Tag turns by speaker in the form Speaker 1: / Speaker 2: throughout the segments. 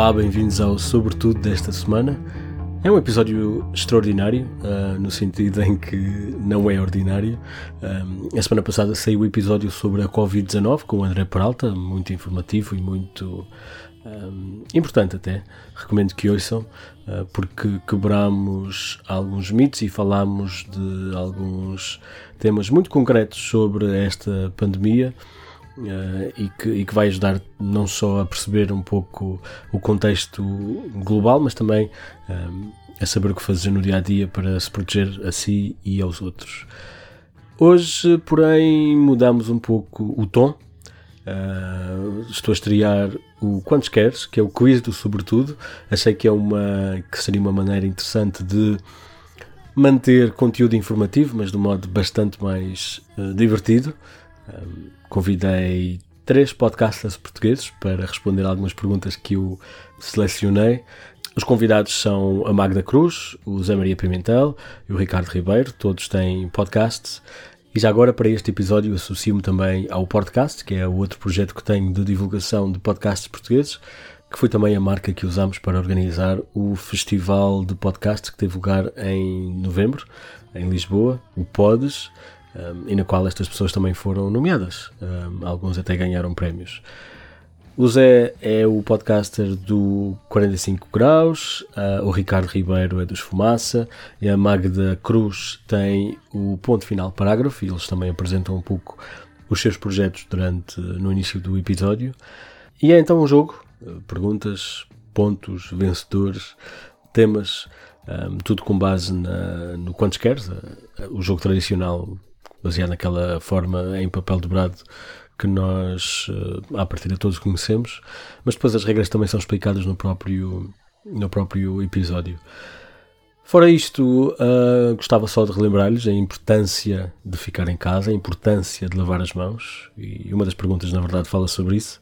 Speaker 1: Olá, bem-vindos ao Sobretudo desta semana. É um episódio extraordinário, uh, no sentido em que não é ordinário. Um, a semana passada saiu o episódio sobre a Covid-19 com o André Peralta, muito informativo e muito um, importante até. Recomendo que ouçam, uh, porque quebramos alguns mitos e falámos de alguns temas muito concretos sobre esta pandemia. Uh, e, que, e, que, vai ajudar não só a perceber um pouco o contexto global, mas também um, a saber o que fazer no dia a dia para se proteger a si e aos outros. Hoje, porém, mudamos um pouco o tom. Uh, estou a estrear o Quantos Queres, que é o quiz do Sobretudo. Achei que, é uma, que seria uma maneira interessante de manter conteúdo informativo, mas de um modo bastante mais uh, divertido. Convidei três podcasters portugueses para responder algumas perguntas que eu selecionei. Os convidados são a Magda Cruz, o Zé Maria Pimentel e o Ricardo Ribeiro, todos têm podcasts. E já agora, para este episódio, associo-me também ao Podcast, que é o outro projeto que tenho de divulgação de podcasts portugueses, que foi também a marca que usamos para organizar o Festival de Podcasts que teve lugar em novembro, em Lisboa, o Podes, um, e na qual estas pessoas também foram nomeadas. Um, alguns até ganharam prémios. O Zé é o podcaster do 45 Graus, uh, o Ricardo Ribeiro é dos Fumaça e a Magda Cruz tem o Ponto Final Parágrafo e eles também apresentam um pouco os seus projetos durante no início do episódio. E é então um jogo, perguntas, pontos, vencedores, temas, um, tudo com base na, no Quantos Queres, uh, o jogo tradicional baseado naquela forma em papel dobrado que nós, uh, à partida, todos conhecemos, mas depois as regras também são explicadas no próprio, no próprio episódio. Fora isto, uh, gostava só de relembrar-lhes a importância de ficar em casa, a importância de lavar as mãos, e uma das perguntas, na verdade, fala sobre isso,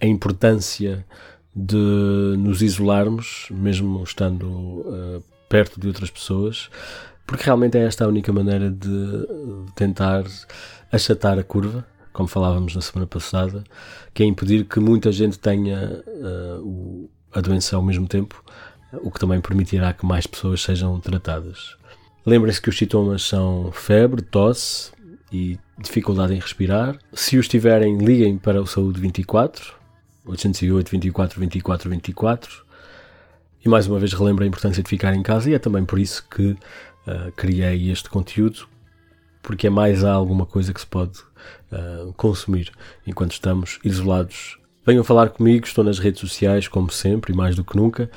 Speaker 1: a importância de nos isolarmos, mesmo estando uh, perto de outras pessoas, porque realmente é esta a única maneira de tentar achatar a curva, como falávamos na semana passada, que é impedir que muita gente tenha uh, a doença ao mesmo tempo, o que também permitirá que mais pessoas sejam tratadas. Lembrem-se que os sintomas são febre, tosse e dificuldade em respirar. Se os tiverem, liguem para o Saúde 24, 808 24 24 24. E mais uma vez relembro a importância de ficar em casa e é também por isso que uh, criei este conteúdo, porque é mais alguma coisa que se pode uh, consumir enquanto estamos isolados. Venham falar comigo, estou nas redes sociais, como sempre, e mais do que nunca.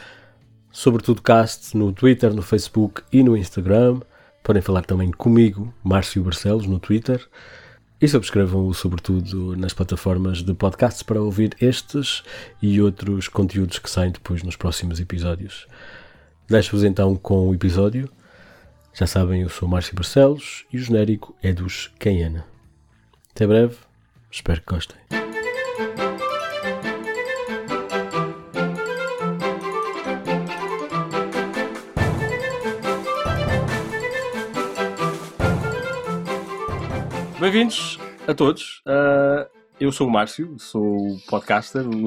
Speaker 1: Sobretudo cast no Twitter, no Facebook e no Instagram. Podem falar também comigo, Márcio Barcelos, no Twitter. E subscrevam-o, sobretudo, nas plataformas de podcasts para ouvir estes e outros conteúdos que saem depois nos próximos episódios. Deixo-vos então com o episódio. Já sabem, eu sou Márcio Barcelos e o genérico é dos Cayenne. Até breve, espero que gostem. Bem-vindos a todos. Uh, eu sou o Márcio, sou o podcaster, o,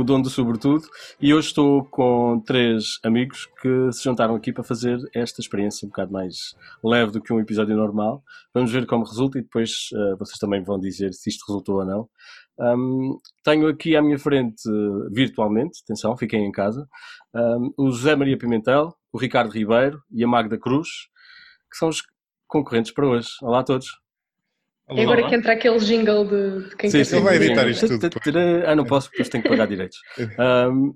Speaker 1: o, dono do Sobretudo, e hoje estou com três amigos que se juntaram aqui para fazer esta experiência um bocado mais leve do que um episódio normal. Vamos ver como resulta e depois uh, vocês também vão dizer se isto resultou ou não. Um, tenho aqui à minha frente, virtualmente, atenção, fiquem em casa, um, o José Maria Pimentel, o Ricardo Ribeiro e a Magda Cruz, que são os concorrentes para hoje. Olá a todos.
Speaker 2: É agora que entra aquele jingle de, de quem
Speaker 3: sim, quer sim, vai editar isto tudo.
Speaker 1: Ah, não posso, porque tenho que pagar direitos. Um,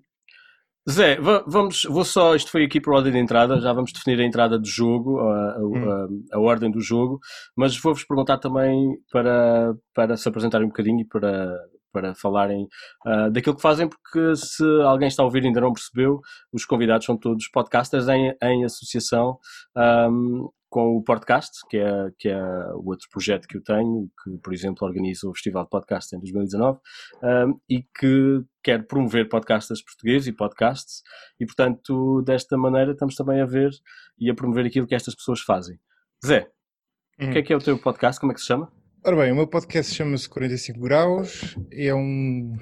Speaker 1: Zé, vamos, vou só, isto foi aqui por ordem de entrada, já vamos definir a entrada do jogo, a, a, hum. a, a ordem do jogo, mas vou-vos perguntar também para, para se apresentarem um bocadinho e para, para falarem uh, daquilo que fazem, porque se alguém está a ouvir e ainda não percebeu, os convidados são todos podcasters em, em associação um, com o podcast, que é, que é o outro projeto que eu tenho, que, por exemplo, organiza o Festival de Podcast em 2019 um, e que quer promover podcasters portugueses e podcasts, e portanto, desta maneira, estamos também a ver e a promover aquilo que estas pessoas fazem. Zé, uhum. o que é que é o teu podcast? Como é que se chama?
Speaker 3: Ora bem, o meu podcast chama-se 45 Graus, é um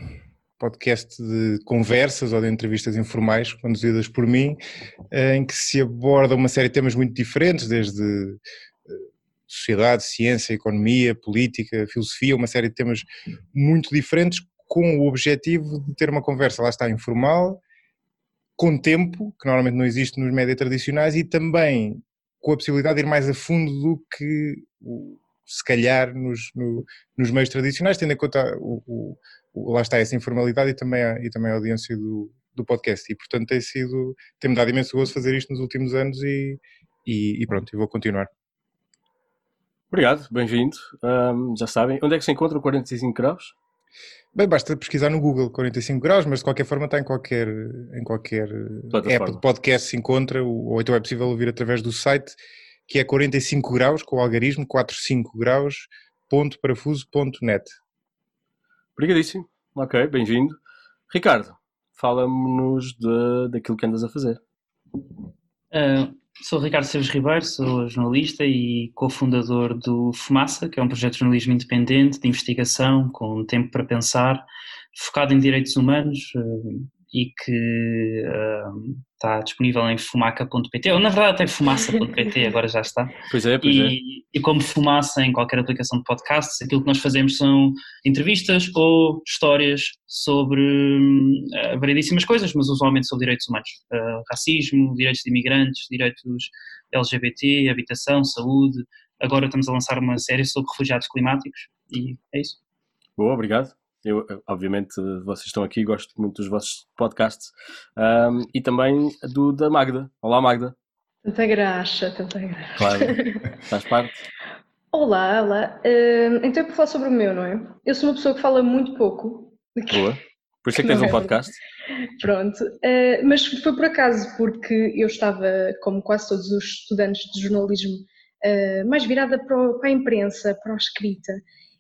Speaker 3: podcast de conversas ou de entrevistas informais conduzidas por mim, eh, em que se aborda uma série de temas muito diferentes, desde eh, sociedade, ciência, economia, política, filosofia, uma série de temas muito diferentes, com o objetivo de ter uma conversa, lá está, informal, com tempo, que normalmente não existe nos médias tradicionais, e também com a possibilidade de ir mais a fundo do que se calhar nos, no, nos meios tradicionais, tendo em conta o, o, lá está essa informalidade e também a, e também a audiência do, do podcast. E portanto tem sido, tem-me dado imenso gosto fazer isto nos últimos anos e, e, e pronto, eu vou continuar.
Speaker 1: Obrigado, bem-vindo. Um, já sabem, onde é que se encontra o 45 graus?
Speaker 3: Bem, basta pesquisar no Google 45 graus, mas de qualquer forma está em qualquer, em qualquer app de podcast se encontra, ou então é possível ouvir através do site, que é 45 graus, com o algarismo 45 graus, ponto parafuso.net.
Speaker 1: Obrigadíssimo. Ok, bem-vindo. Ricardo, fala-nos daquilo que andas a fazer.
Speaker 4: Uh, sou Ricardo Seves Ribeiro, sou jornalista e cofundador do Fumaça, que é um projeto de jornalismo independente, de investigação, com tempo para pensar, focado em direitos humanos uh, e que uh, está disponível em fumaca.pt, ou na verdade até fumaça.pt, agora já está.
Speaker 1: Pois é, pois
Speaker 4: e,
Speaker 1: é.
Speaker 4: E como fumaça em qualquer aplicação de podcasts, aquilo que nós fazemos são entrevistas ou histórias sobre uh, variedíssimas coisas, mas usualmente sobre direitos humanos. Uh, racismo, direitos de imigrantes, direitos LGBT, habitação, saúde. Agora estamos a lançar uma série sobre refugiados climáticos e é isso.
Speaker 1: Boa, obrigado. Eu, obviamente, vocês estão aqui, gosto muito dos vossos podcasts um, e também do da Magda. Olá, Magda.
Speaker 2: Tanta graxa, tanta graxa.
Speaker 1: Claro, faz parte.
Speaker 2: Olá, olá. Uh, então é para falar sobre o meu, não é? Eu sou uma pessoa que fala muito pouco.
Speaker 1: Boa. Por isso é que tens um é podcast.
Speaker 2: Pronto. Uh, mas foi por acaso, porque eu estava, como quase todos os estudantes de jornalismo, uh, mais virada para, para a imprensa, para a escrita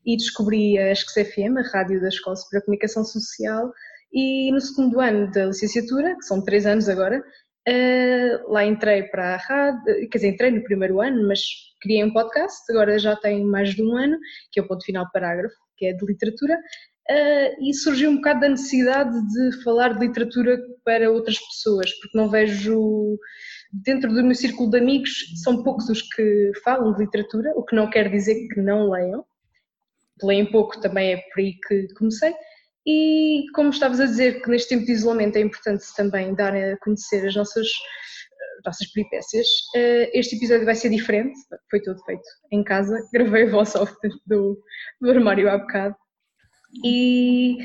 Speaker 2: e descobri a ESCS FM, a rádio da Escola Superior de Comunicação Social, e no segundo ano da licenciatura, que são três anos agora, uh, lá entrei para a rádio, quer dizer, entrei no primeiro ano, mas criei um podcast, agora já tem mais de um ano, que é o ponto final parágrafo, que é de literatura, uh, e surgiu um bocado da necessidade de falar de literatura para outras pessoas, porque não vejo dentro do meu círculo de amigos são poucos os que falam de literatura, o que não quer dizer que não leiam, leem pouco, também é por aí que comecei. E como estavas a dizer que neste tempo de isolamento é importante também dar a conhecer as nossas, as nossas peripécias, eh, este episódio vai ser diferente, foi todo feito em casa, gravei a voz off do, do armário há bocado e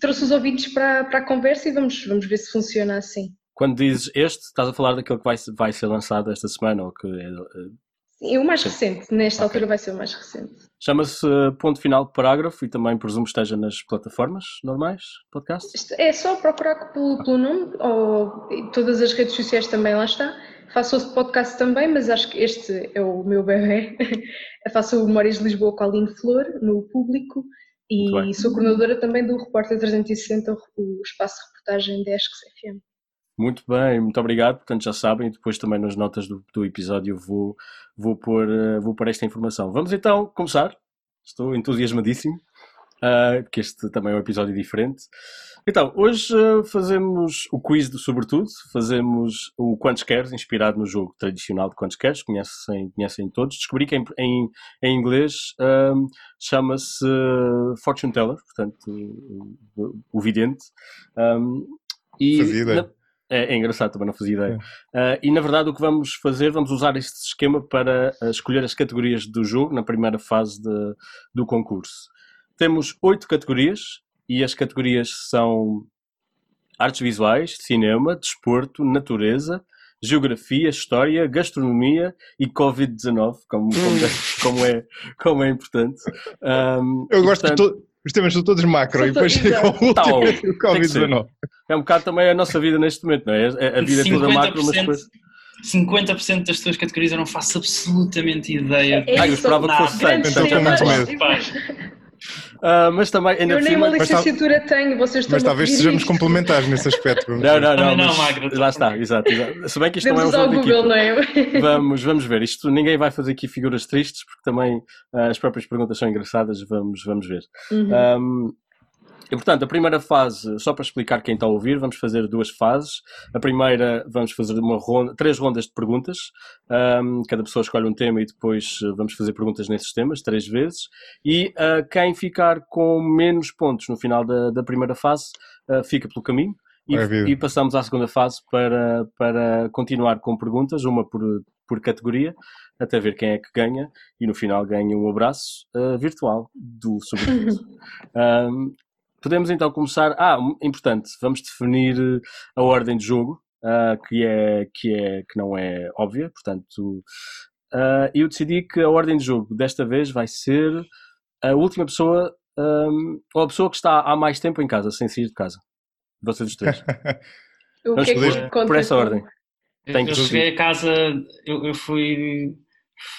Speaker 2: trouxe os ouvintes para, para a conversa e vamos, vamos ver se funciona assim.
Speaker 1: Quando dizes este, estás a falar daquele que vai, vai ser lançado esta semana ou que é, eh,
Speaker 2: Sim, o mais recente, nesta okay. altura vai ser o mais recente.
Speaker 1: Chama-se Ponto Final Parágrafo e também presumo esteja nas plataformas normais, podcast?
Speaker 2: É só procurar pelo, pelo nome, ou todas as redes sociais também lá está. Faço outro podcast também, mas acho que este é o meu bebê. Faço o Memórias de Lisboa com a Aline Flor, no público, e sou coordenadora também do Repórter 360, o espaço de reportagem da ESCS FM.
Speaker 1: Muito bem, muito obrigado. Portanto, já sabem, depois também nas notas do, do episódio vou, vou, pôr, uh, vou pôr esta informação. Vamos então começar. Estou entusiasmadíssimo, uh, porque este também é um episódio diferente. Então, hoje uh, fazemos o quiz do Sobretudo, fazemos o Quantos Queres, inspirado no jogo tradicional de Quantos Queres, conhecem, conhecem todos. Descobri que em, em, em inglês chama-se Fortune Teller, portanto, o, o vidente. Um,
Speaker 3: e na,
Speaker 1: é, é, engraçado, também não fazia ideia. É. Uh, e na verdade o que vamos fazer, vamos usar este esquema para uh, escolher as categorias do jogo na primeira fase de, do concurso. Temos oito categorias e as categorias são artes visuais, cinema, desporto, natureza, geografia, história, gastronomia e Covid-19, como, como, como, é, como é importante. Um,
Speaker 3: Eu gosto portanto, de os temas são todos macro e depois chega o último, o Covid-19.
Speaker 1: É um bocado também a nossa vida neste momento, não é? A vida é toda macro, mas depois...
Speaker 4: 50% das tuas categorias eu não faço absolutamente ideia.
Speaker 1: É, ah, eu esperava que fosse 100.
Speaker 3: Então estou muito medo.
Speaker 1: Uh, mas também ainda
Speaker 2: Eu nem uma licenciatura mas, tenho, vocês estão
Speaker 3: Mas talvez sejamos complementares nesse aspecto.
Speaker 1: Não, não, não, não, Magro. Lá está, exato, exato. Se bem que isto
Speaker 2: Vamos
Speaker 1: não é um jogo
Speaker 2: Google, não é?
Speaker 1: Vamos, vamos ver. Isto ninguém vai fazer aqui figuras tristes, porque também uh, as próprias perguntas são engraçadas, vamos, vamos ver. Uhum. Um, E, portanto, a primeira fase, só para explicar quem está a ouvir, vamos fazer duas fases. A primeira, vamos fazer uma ronda, três rondas de perguntas. Um, cada pessoa escolhe um tema e depois eh, vamos fazer perguntas nesses temas, três vezes. E uh, quem ficar com menos pontos no final da, da primeira fase uh, fica pelo caminho. E, e, passamos à segunda fase para, para continuar com perguntas, uma por, por categoria, até ver quem é que ganha. E no final ganha um abraço uh, virtual do sobretudo. um, Podemos então começar. Ah, importante, vamos definir eh, a ordem de jogo, uh, que, é, que, é, que não é óbvia, portanto. Uh, eu decidi que a ordem de jogo desta vez vai ser a última pessoa, um, ou a pessoa que está há mais tempo em casa, sem sair de casa. Vocês os três.
Speaker 2: vamos
Speaker 1: é por, por essa ordem.
Speaker 4: Eu, eu cheguei a casa, eu, eu fui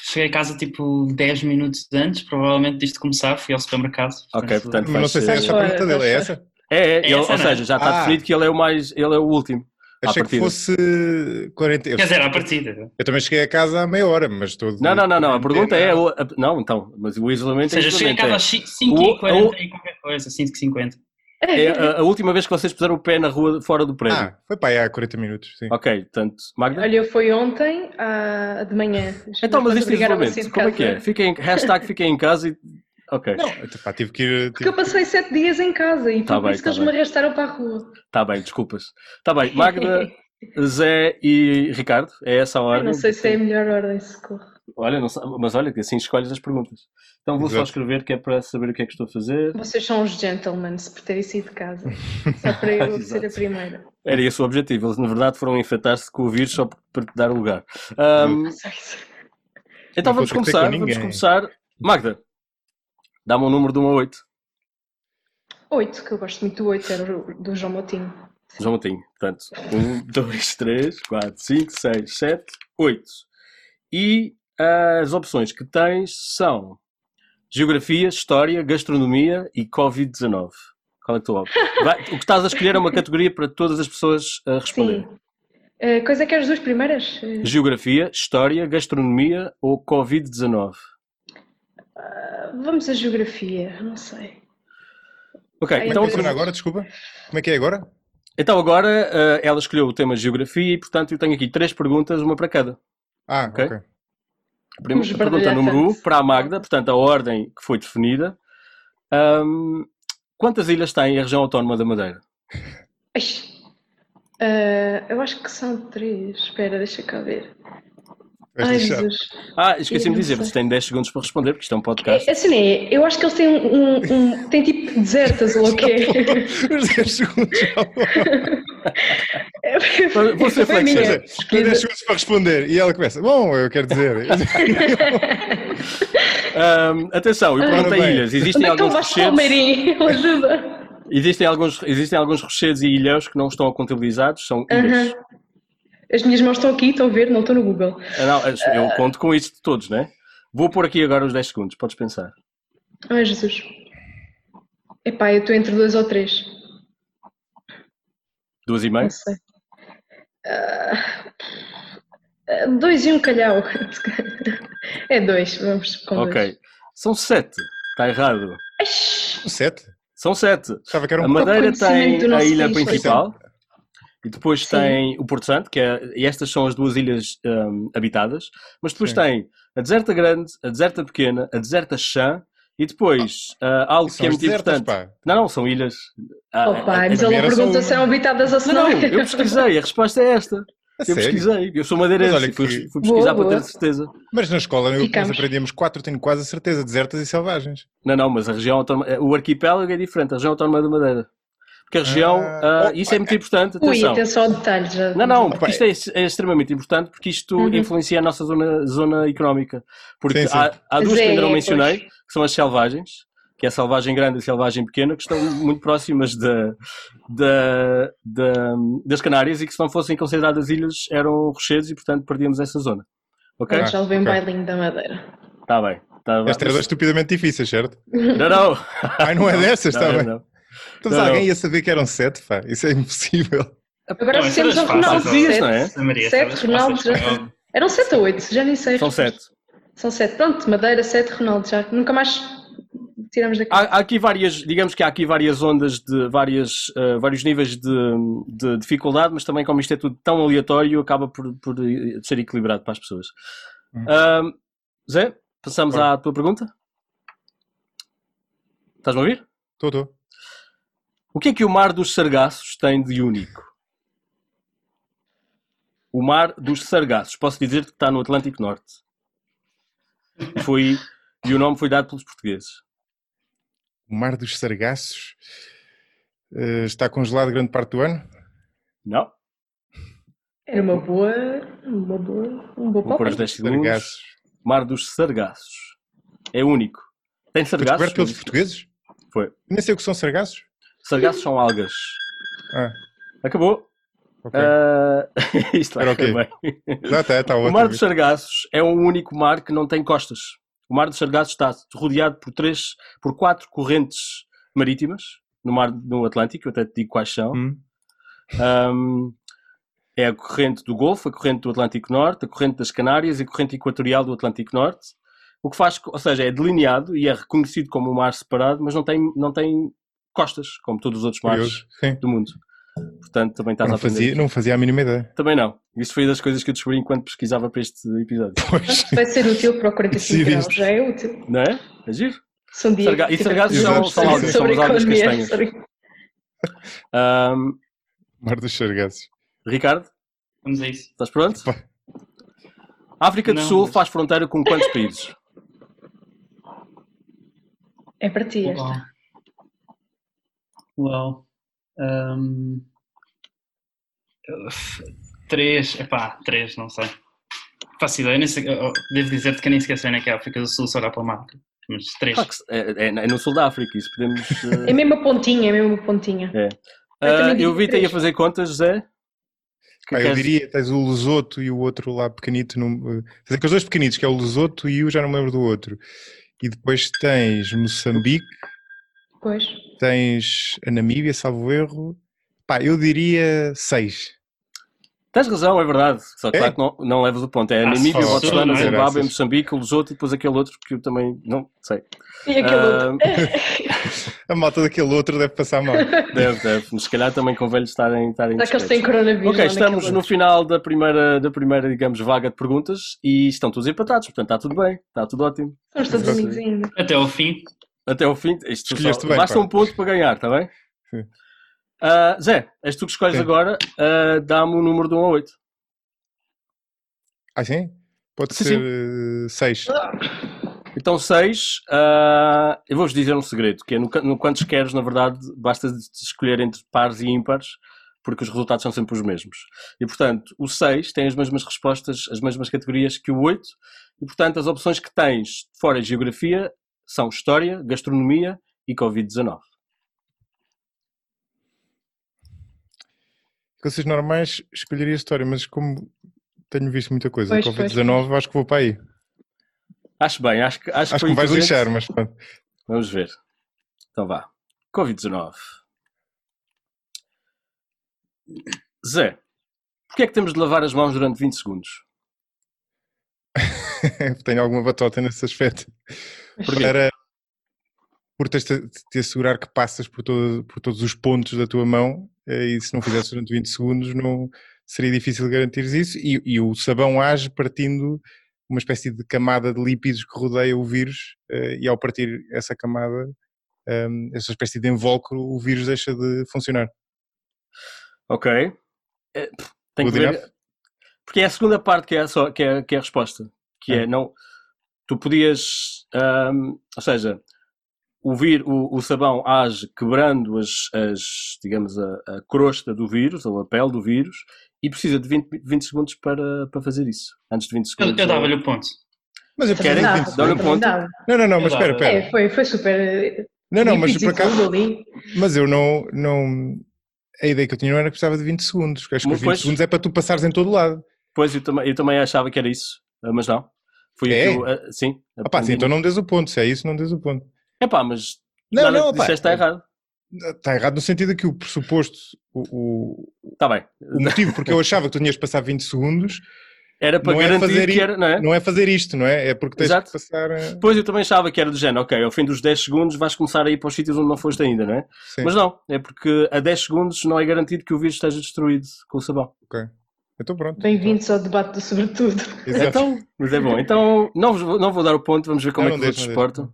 Speaker 4: cheguei a casa tipo 10 minutos antes, provavelmente disto começar, fui ao supermercado.
Speaker 1: Ok, portanto,
Speaker 3: mas não sei se é essa a pergunta dele, é essa?
Speaker 1: É, é, é ele, ou seja, já está ah. definido que ele é o mais, ele é o último.
Speaker 3: Achei que fosse 40.
Speaker 4: Quer dizer, à partida.
Speaker 3: Eu também cheguei a casa há meia hora, mas estou.
Speaker 1: Não, não, não, não. A pergunta é. Não, então, mas o isolamento
Speaker 4: Ou seja,
Speaker 1: é.
Speaker 4: cheguei a casa às 5h40 e qualquer coisa, 5h50.
Speaker 1: É a, a, última vez que vocês puseram o pé na rua fora do prédio.
Speaker 3: Ah, foi para aí há 40 minutos, sim.
Speaker 1: Ok, portanto, Magda?
Speaker 2: Olha, foi ontem uh, de manhã.
Speaker 1: Então, mas isto isolamento, como é que é? Fiquem, hashtag fiquem em casa e... Ok.
Speaker 3: Não, pá, tive que ir... Tive...
Speaker 2: Porque eu passei 7 dias em casa e tá por bem, isso tá que eles me arrastaram para a rua.
Speaker 1: Está bem, desculpas. Está bem, Magda, Zé e Ricardo, é essa a ordem?
Speaker 2: Eu não sei se é a melhor ordem, socorro.
Speaker 1: Olha, não, mas olha que assim escolhes as perguntas. Então vou Exato. só escrever que é para saber o que é que estou a fazer.
Speaker 2: Vocês são os gentlemen por terem saído de casa. Só para eu ser a primeira.
Speaker 1: Era esse o objetivo. Eles na verdade foram enfeitar-se com o vírus só para te dar o lugar. Um, então vamos começar. Vamos começar. Magda, dá-me um número de 1 a 8.
Speaker 2: 8, que eu gosto muito do 8, era do João Motinho.
Speaker 1: João Motinho. Portanto, 1, 2, 3, 4, 5, 6, 7, 8. E as opções que tens são Geografia, História, Gastronomia e Covid-19. Qual é a tua opção? o que estás a escolher é uma categoria para todas as pessoas a responder. Sim.
Speaker 2: Uh, quais é que é as duas primeiras?
Speaker 1: Geografia, História, Gastronomia ou Covid-19?
Speaker 2: Uh, vamos a Geografia, não sei.
Speaker 3: Ok, Ai, então... Como é agora, desculpa? Como é que é agora?
Speaker 1: Então agora uh, ela escolheu o tema Geografia e portanto eu tenho aqui três perguntas, uma para cada.
Speaker 3: Ah, ok. okay.
Speaker 1: Primeira pergunta número 1 um, para a Magda, portanto, a ordem que foi definida. Um, quantas ilhas tem a região autónoma da Madeira?
Speaker 2: Uh, eu acho que são três. Espera, deixa cá ver. Ai, Jesus.
Speaker 1: Ah, esqueci-me de dizer, você tem 10 segundos para responder, porque isto é um podcast.
Speaker 2: É, assim é, eu acho que eles têm um, um, um tem tipo desertas ou o quê?
Speaker 3: Os 10 segundos
Speaker 1: Vou ser flexível.
Speaker 3: Tem 10 segundos para responder e ela começa, bom, eu quero dizer.
Speaker 1: um, atenção, eu perguntei ilhas, existem
Speaker 2: Onde
Speaker 1: alguns
Speaker 2: rochedos... ajuda.
Speaker 1: Existem alguns, existem alguns rochedos e ilhéus que não estão contabilizados, são ilhas. Uh -huh.
Speaker 2: As minhas mãos estão aqui, estão a ver, não estão no Google.
Speaker 1: Ah, não, eu uh... conto com isso de todos, né? Vou pôr aqui agora os 10 segundos, podes pensar.
Speaker 2: Ai, Jesus. Epá, eu estou entre dois ou três.
Speaker 1: Duas e meio?
Speaker 2: Não sei. Uh, dois e um calhau. é dois, vamos com
Speaker 1: Ok. Dois. São sete. Está errado.
Speaker 3: Sete?
Speaker 1: São sete.
Speaker 3: que era um
Speaker 1: a Madeira tem a ilha principal. E depois Sim. tem o Porto Santo, que é, e estas são as duas ilhas um, habitadas, mas depois Sim. tem a Deserta Grande, a Deserta Pequena, a Deserta Chã e depois uh, algo que é muito desertas, importante. Pá. Não, não, são ilhas.
Speaker 2: Ah, oh, pá, mas ele pergunta se são habitadas ou se
Speaker 1: não. Não, eu pesquisei, a resposta é esta. A eu sério? pesquisei, eu sou madeirense, fui, que... fui pesquisar boa, para boa. ter certeza.
Speaker 3: Mas na escola eu, nós aprendíamos quatro, tenho quase a certeza, desertas e selvagens.
Speaker 1: Não, não, mas a região autónoma, o arquipélago é diferente, a região autónoma da Madeira. Porque a região, ah, uh, isso é muito importante. Atenção.
Speaker 2: Ui, atenção ao detalhe. Já...
Speaker 1: Não, não, porque isto é, é, extremamente importante porque isto uhum. influencia a nossa zona, zona económica. Porque sim, sim. Há, há, duas é, que ainda não mencionei, pois. que são as selvagens, que é a selvagem grande e a selvagem pequena, que estão muito próximas da, da, da, das Canárias e que se não fossem consideradas ilhas eram rochedos e portanto perdíamos essa zona. Ok?
Speaker 2: Ah, já levei um okay. bailinho da Madeira.
Speaker 1: Está bem. Tá
Speaker 3: Esta era estupidamente difícil, certo?
Speaker 1: Não, não.
Speaker 3: Ai, não é dessas, está bem. Não. Então, não, alguém ia saber que eram sete, pá. Isso é impossível.
Speaker 2: Agora não, temos o Ronaldo. Dias, não é? Sete, Ronaldo. Já... Eram sete ou oito, já nem sei.
Speaker 1: São sete.
Speaker 2: São sete. Pronto, Madeira, sete, Ronaldo. Já nunca mais tiramos da
Speaker 1: Há, há aqui várias, digamos que há aqui várias ondas de várias, uh, vários níveis de, de, dificuldade, mas também como isto é tudo tão aleatório, acaba por, por ser equilibrado para as pessoas. Hum. Uh, Zé, passamos à tua pergunta. Estás-me a ouvir?
Speaker 3: Estou, estou.
Speaker 1: O que é que o Mar dos Sargassos tem de único? O Mar dos Sargassos. Posso dizer que está no Atlântico Norte. Foi, e o nome foi dado pelos portugueses.
Speaker 3: O Mar dos Sargassos uh, está congelado grande parte do ano?
Speaker 1: Não.
Speaker 2: Era uma boa. Uma boa. Um bom
Speaker 1: Vou 10 segundos. Mar dos Sargassos. É único. Tem sargassos? Foi
Speaker 3: descoberto pelos portugueses?
Speaker 1: Foi.
Speaker 3: Nem sei o que são sargassos.
Speaker 1: Sargassos são algas.
Speaker 3: Ah.
Speaker 1: Acabou. Okay. Uh... Isto vai okay. bem.
Speaker 3: Já tá, tá
Speaker 1: o Mar dos Sargassos é o único mar que não tem costas. O Mar dos Sargassos está rodeado por três, por quatro correntes marítimas no mar no Atlântico, eu até te digo quais são. Hum. Um, é a corrente do Golfo, a corrente do Atlântico Norte, a corrente das Canárias e a corrente equatorial do Atlântico Norte. O que faz, ou seja, é delineado e é reconhecido como um mar separado, mas não tem, não tem costas, como todos os outros mares do mundo. Portanto, também estás
Speaker 3: não
Speaker 1: a aprender.
Speaker 3: Fazia, não fazia a mínima ideia.
Speaker 1: Também não. Isso foi das coisas que eu descobri enquanto pesquisava para este episódio.
Speaker 2: Pois. Vai ser útil para o 45 graus, já é útil.
Speaker 1: Não é? É giro.
Speaker 2: São dias
Speaker 1: Sarga... E sargassos são, são algas, são as algas castanhas. Um...
Speaker 3: Mar dos sargassos.
Speaker 1: Ricardo?
Speaker 4: Vamos a isso.
Speaker 1: Estás pronto? A África do não, Sul mas... faz fronteira com quantos países?
Speaker 2: É para ti esta.
Speaker 4: Uau. Um... Três, epá, três, não sei. Faço ideia, nem sei, devo dizer-te que nem esqueci onde é que é a África do Sul, se olhar para o mapa. Mas três.
Speaker 1: É, é, é, no sul da África, isso podemos.
Speaker 2: Uh... É mesmo a pontinha, é mesmo a pontinha.
Speaker 1: É. Uh, eu vi-te aí a fazer contas, José.
Speaker 3: Ah, eu diria, tens o Lesoto e o outro lá pequenito. No, tens aqueles dois pequenitos, que é o Lesoto e o já não me lembro do outro. E depois tens Moçambique.
Speaker 2: Pois.
Speaker 3: Tens a Namíbia, salvo erro. Pá, eu diria seis.
Speaker 1: Tens razão, é verdade. Só que é. claro que não, não levas o ponto. É a ah, Namíbia, o Botswana, Zimbábue, Moçambique, o Lesoto e depois aquele outro que eu também não sei.
Speaker 2: E aquele uh... outro?
Speaker 3: a malta daquele outro deve passar mal.
Speaker 1: Deve, deve. Mas se calhar também convém estarem, estarem
Speaker 2: Será que eles têm coronavírus?
Speaker 1: Ok, estamos no final da primeira, da primeira, digamos, vaga de perguntas e estão todos empatados. Portanto, está tudo bem. Está tudo ótimo.
Speaker 2: Estamos todos amigos ainda.
Speaker 4: Até ao fim.
Speaker 1: Até ao fim. Isto só, bem, basta pá. um ponto para ganhar, está bem? Sim. Uh, Zé, és tu que escolhes sim. agora. Uh, Dá-me o um número de 1 a 8.
Speaker 3: Ah, sim? Pode sim, ser 6.
Speaker 1: Então, 6, uh, eu vou-vos dizer um segredo, que é no, no quantos queres, na verdade, basta escolher entre pares e ímpares, porque os resultados são sempre os mesmos. E, portanto, o 6 tem as mesmas respostas, as mesmas categorias que o 8, e, portanto, as opções que tens fora de geografia são História, Gastronomia e Covid-19.
Speaker 3: Coisas normais, escolheria História, mas como tenho visto muita coisa. Pois, Covid-19, acho que vou para aí.
Speaker 1: Acho bem, acho que
Speaker 3: acho, acho que, me vais lixar, mas pronto.
Speaker 1: Vamos ver. Então vá. Covid-19. Zé, porquê é que temos de lavar as mãos durante 20 segundos?
Speaker 3: Tenho alguma batota nesse aspecto. Para, por teres de te assegurar que passas por, todo, por todos os pontos da tua mão eh, e se não fizesse durante 20 segundos não, seria difícil garantir isso e, e, o sabão age partindo uma espécie de camada de lípidos que rodeia o vírus uh, e ao partir essa camada, ehm, essa espécie de invólucro, o vírus deixa de funcionar.
Speaker 1: Ok. É, tem que ver, porque é a segunda parte que é, só, que é, que é a resposta, que é, é não, tu podias, um, ou seja, o, vir, o, o, sabão age quebrando as, as digamos, a, a, crosta do vírus, ou a pele do vírus, e precisa de 20, 20 segundos para, para fazer isso. Antes de 20 segundos.
Speaker 4: Eu, eu dava-lhe o ponto.
Speaker 3: Mas eu quero 20
Speaker 1: Dá-lhe o ponto.
Speaker 3: Não, não, não, mas espera, espera.
Speaker 2: É, foi, foi super.
Speaker 3: Não, não, mas por acaso. Mas eu não, não. A ideia que eu tinha não era que precisava de 20 segundos. Acho que os 20 pois, segundos é para tu passares em todo lado.
Speaker 1: Pois, eu também, eu também achava que era isso, mas não.
Speaker 3: Foi é?
Speaker 1: eu, uh, sim.
Speaker 3: Opa, sim, então não des o ponto. Se é isso, não des o ponto.
Speaker 1: É pá, mas. Não, nada não, disseste está errado.
Speaker 3: Está errado no sentido que o pressuposto, o,
Speaker 1: o, tá bem.
Speaker 3: o motivo porque eu achava que tu tinhas de passar 20 segundos
Speaker 1: Era para
Speaker 3: Não é
Speaker 1: garantir
Speaker 3: fazer
Speaker 1: que era, não é?
Speaker 3: Não é fazer isto, não é? É porque tens
Speaker 1: Exato.
Speaker 3: que passar. a-
Speaker 1: Depois eu também achava que era do género, ok, ao fim dos 10 segundos vais começar a ir para os sítios onde não foste ainda, não é?
Speaker 3: Sim.
Speaker 1: Mas não, é porque a 10 segundos não é garantido que o vírus esteja destruído com o sabão.
Speaker 3: Ok. Então pronto.
Speaker 2: Bem-vindos ao debate do sobretudo.
Speaker 3: Exato.
Speaker 1: Então, mas é bom. Então, não, vos vou- não vou dar o ponto, vamos ver como
Speaker 3: Não,
Speaker 1: é que os outros
Speaker 3: não
Speaker 1: portam.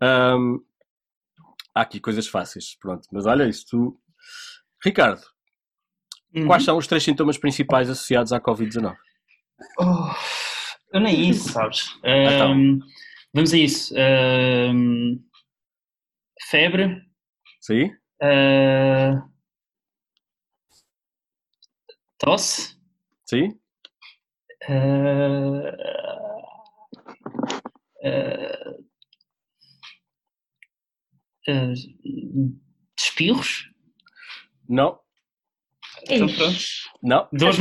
Speaker 1: Ahm, há aqui coisas fáceis, pronto. Mas olha isso, tu... Ricardo,
Speaker 4: Uhum.
Speaker 1: quais são os três sintomas principais associados à Covid-19?
Speaker 4: Oh, eu nem isso, sabes?
Speaker 1: Então.
Speaker 4: Ahm, vamos a isso. Ahm, febre.
Speaker 1: Sim?
Speaker 4: ah, tosse.
Speaker 1: Sim?
Speaker 4: ah, ah, ah, espirros.
Speaker 1: Não?
Speaker 4: Então, pronto.
Speaker 1: Não?
Speaker 4: Dores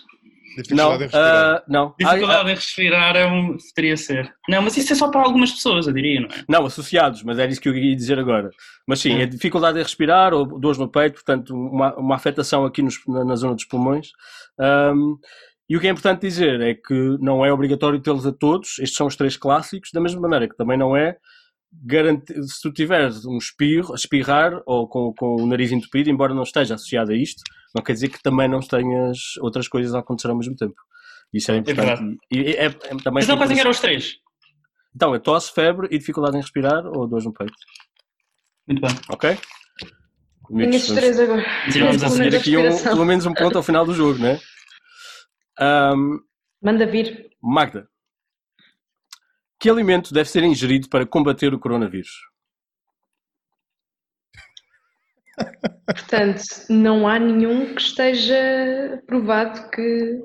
Speaker 2: Ah,
Speaker 4: musculares.
Speaker 1: Não?
Speaker 3: Dificuldade em respirar.
Speaker 1: ah, não. Ah,
Speaker 4: Dificuldade em respirar é um, poderia ser. Não, mas isso é só para algumas pessoas, eu diria, não é?
Speaker 1: Não, associados, mas era isso que eu ia dizer agora. Mas sim,
Speaker 4: Hum.
Speaker 1: é dificuldade em respirar ou dores no peito, portanto, uma, uma afetação aqui nos- na, na zona dos pulmões. Ahm, e o que é importante dizer é que não é obrigatório tê-los a todos, estes são os três clássicos, da mesma maneira que também não é garantir, se tu tiveres um espirro, espirrar ou com, com o nariz entupido, embora não esteja associado a isto, não quer dizer que também não tenhas outras coisas a acontecer ao mesmo tempo. Isso é importante.
Speaker 4: verdade.
Speaker 1: e, é, é também
Speaker 4: Mas não é
Speaker 1: isso-
Speaker 4: eram os três?
Speaker 1: Então, é tosse, febre e dificuldade em respirar ou dores no peito.
Speaker 4: Muito bem.
Speaker 1: Ok?
Speaker 2: Tenho
Speaker 1: Amigos,
Speaker 2: estes
Speaker 1: vamos
Speaker 2: três agora.
Speaker 4: Continuamos a
Speaker 2: a
Speaker 1: aqui um, pelo menos um ponto ao final do jogo, né? Ahm,
Speaker 2: Manda vir.
Speaker 1: Magda, que alimento deve ser ingerido para combater o coronavírus?
Speaker 2: Portanto, não há nenhum que esteja provado que.